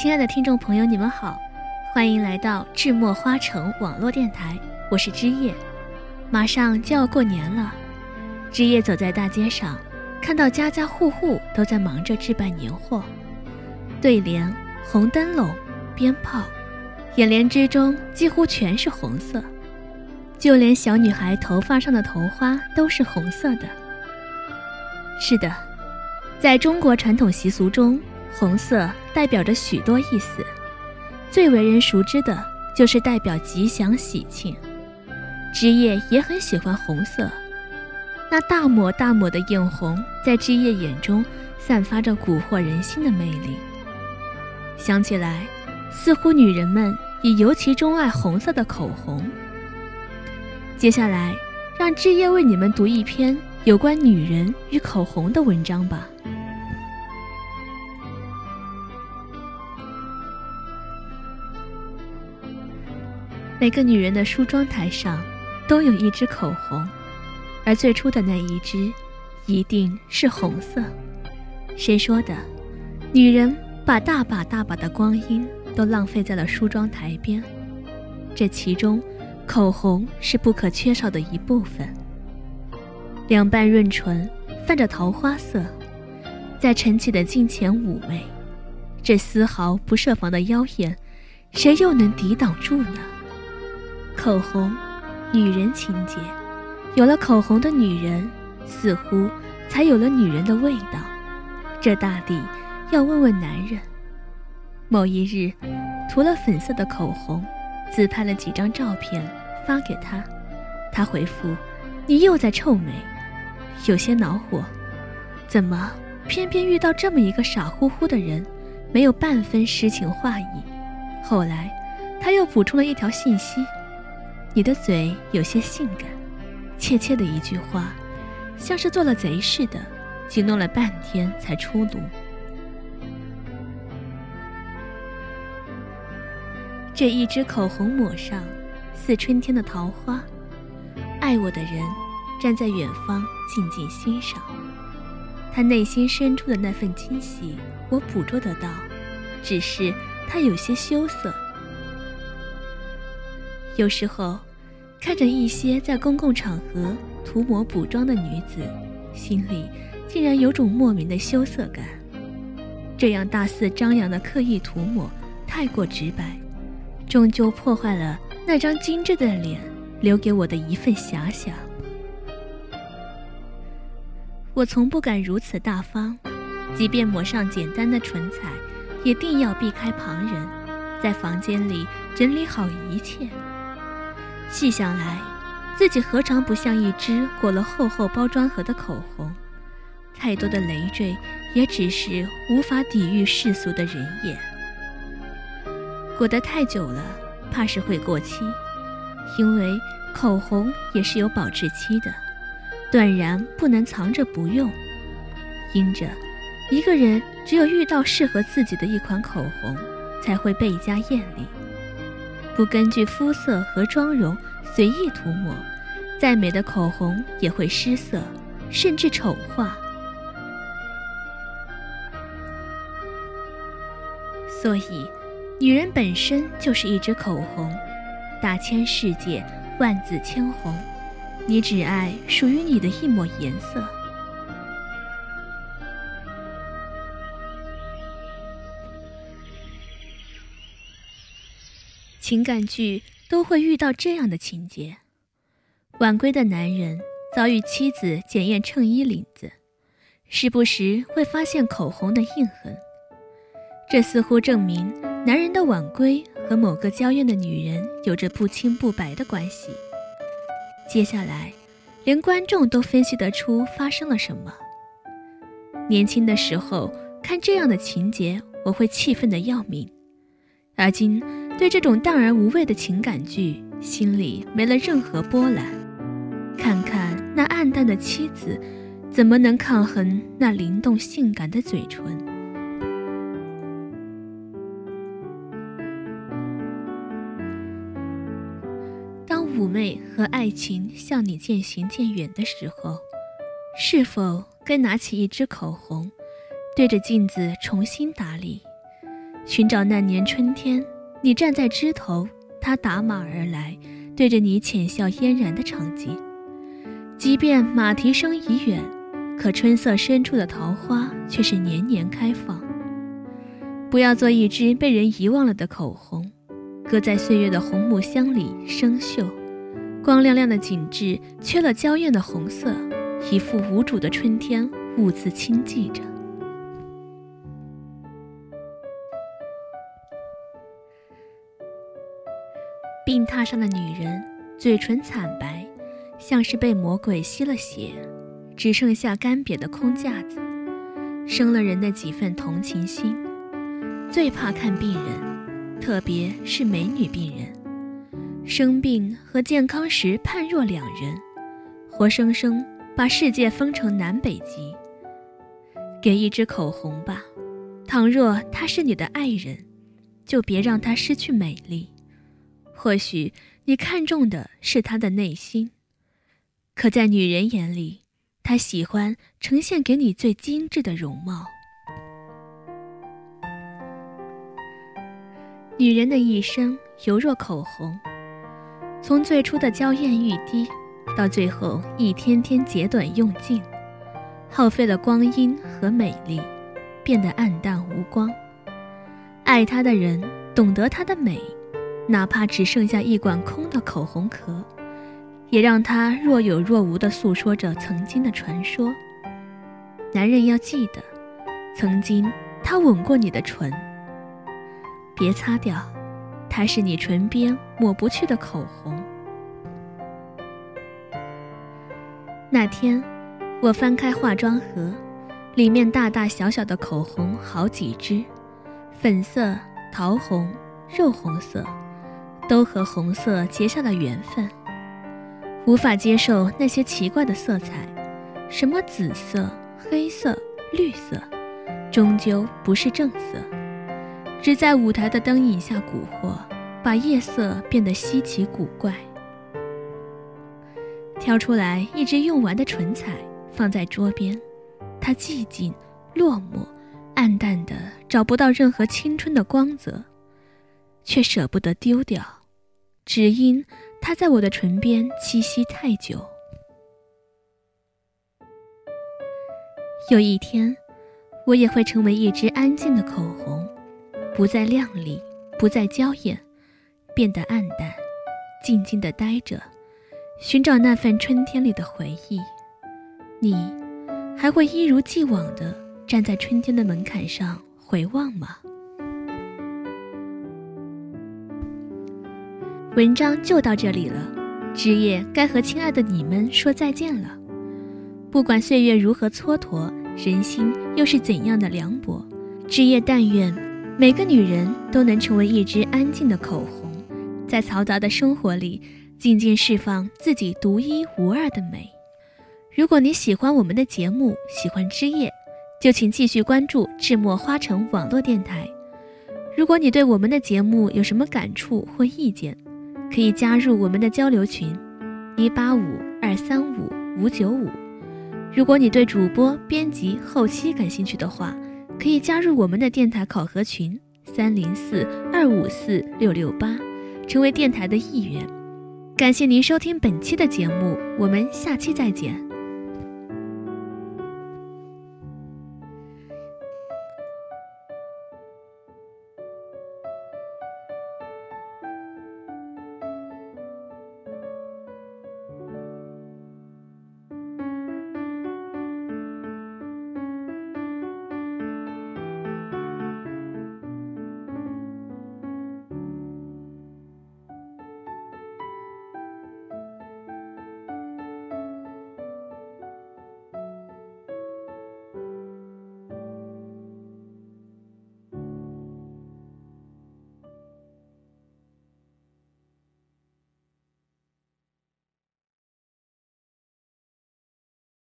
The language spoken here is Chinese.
亲爱的听众朋友，你们好，欢迎来到智墨花城网络电台，我是枝叶。马上就要过年了，枝叶走在大街上，看到家家户户都在忙着置办年货，对联、红灯笼、鞭炮，眼帘之中几乎全是红色，就连小女孩头发上的头花都是红色的。是的，在中国传统习俗中。红色代表着许多意思，最为人熟知的就是代表吉祥喜庆。枝叶也很喜欢红色，那大抹大抹的艳红，在枝叶眼中散发着蛊惑人心的魅力。想起来，似乎女人们也尤其钟爱红色的口红。接下来，让枝叶为你们读一篇有关女人与口红的文章吧。每个女人的梳妆台上都有一支口红，而最初的那一支一定是红色。谁说的？女人把大把大把的光阴都浪费在了梳妆台边，这其中口红是不可缺少的一部分。两瓣润唇泛着桃花色，在晨起的镜前妩媚，这丝毫不设防的妖艳，谁又能抵挡住呢？口红，女人情节，有了口红的女人，似乎才有了女人的味道。这大抵要问问男人。某一日，涂了粉色的口红，自拍了几张照片发给他，他回复：“你又在臭美。”有些恼火，怎么偏偏遇到这么一个傻乎乎的人，没有半分诗情画意。后来，他又补充了一条信息。你的嘴有些性感，怯怯的一句话，像是做了贼似的，惊弄了半天才出炉。这一支口红抹上，似春天的桃花。爱我的人站在远方静静欣赏，他内心深处的那份惊喜，我捕捉得到，只是他有些羞涩。有时候，看着一些在公共场合涂抹补妆的女子，心里竟然有种莫名的羞涩感。这样大肆张扬的刻意涂抹，太过直白，终究破坏了那张精致的脸留给我的一份遐想。我从不敢如此大方，即便抹上简单的唇彩，也定要避开旁人，在房间里整理好一切。细想来，自己何尝不像一支裹了厚厚包装盒的口红？太多的累赘，也只是无法抵御世俗的人眼。裹得太久了，怕是会过期，因为口红也是有保质期的，断然不能藏着不用。因着，一个人只有遇到适合自己的一款口红，才会倍加艳丽。不根据肤色和妆容随意涂抹再美的口红也会失色甚至丑化。所以女人本身就是一支口红大千世界万紫千红你只爱属于你的一抹颜色。情感剧都会遇到这样的情节：晚归的男人遭遇妻子检验衬衣领子，时不时会发现口红的印痕。这似乎证明男人的晚归和某个娇艳的女人有着不清不白的关系。接下来，连观众都分析得出发生了什么。年轻的时候看这样的情节，我会气愤得要命，而今对这种淡而无味的情感剧，心里没了任何波澜。看看那暗淡的妻子，怎么能抗衡那灵动性感的嘴唇？当妩媚和爱情向你渐行渐远的时候，是否该拿起一支口红，对着镜子重新打理，寻找那年春天你站在枝头，他打马而来，对着你浅笑嫣然的场景？即便马蹄声已远，可春色深处的桃花却是年年开放。不要做一支被人遗忘了的口红，搁在岁月的红木箱里生锈。光亮亮的景致缺了娇艳的红色，一副无主的春天兀自清寂着。病榻上的女人，嘴唇惨白，像是被魔鬼吸了血，只剩下干瘪的空架子，生了人的几分同情心。最怕看病人，特别是美女病人。生病和健康时判若两人，活生生把世界分成南北极。给一支口红吧，倘若他是你的爱人，就别让他失去美丽。或许你看中的是他的内心，可在女人眼里，她喜欢呈现给你最精致的容貌。女人的一生犹若口红。从最初的娇艳欲滴，到最后一天天截短用尽，耗费了光阴和美丽，变得暗淡无光。爱她的人懂得她的美，哪怕只剩下一管空的口红壳，也让他若有若无地诉说着曾经的传说。男人要记得，曾经他吻过你的唇，别擦掉。它是你唇边抹不去的口红。那天，我翻开化妆盒，里面大大小小的口红好几支，粉色、桃红、肉红色，都和红色结下了缘分。无法接受那些奇怪的色彩，什么紫色、黑色、绿色，终究不是正色。只在舞台的灯影下蛊惑，把夜色变得稀奇古怪。挑出来一支用完的唇彩，放在桌边，它寂静、落寞、暗淡的，找不到任何青春的光泽，却舍不得丢掉，只因它在我的唇边栖息太久。有一天，我也会成为一支安静的口红。不再亮丽，不再娇艳，变得暗淡，静静地待着，寻找那份春天里的回忆。你还会一如既往地站在春天的门槛上回望吗？文章就到这里了，枝叶该和亲爱的你们说再见了。不管岁月如何蹉跎，人心又是怎样的凉薄，枝叶但愿。每个女人都能成为一支安静的口红，在嘈杂的生活里，静静释放自己独一无二的美。如果你喜欢我们的节目，喜欢枝叶，就请继续关注智墨花城网络电台。如果你对我们的节目有什么感触或意见，可以加入我们的交流群：一八五二三五五九五。如果你对主播、编辑、后期感兴趣的话，可以加入我们的电台考核群。三零四二五四六六八，成为电台的一员。感谢您收听本期的节目，我们下期再见。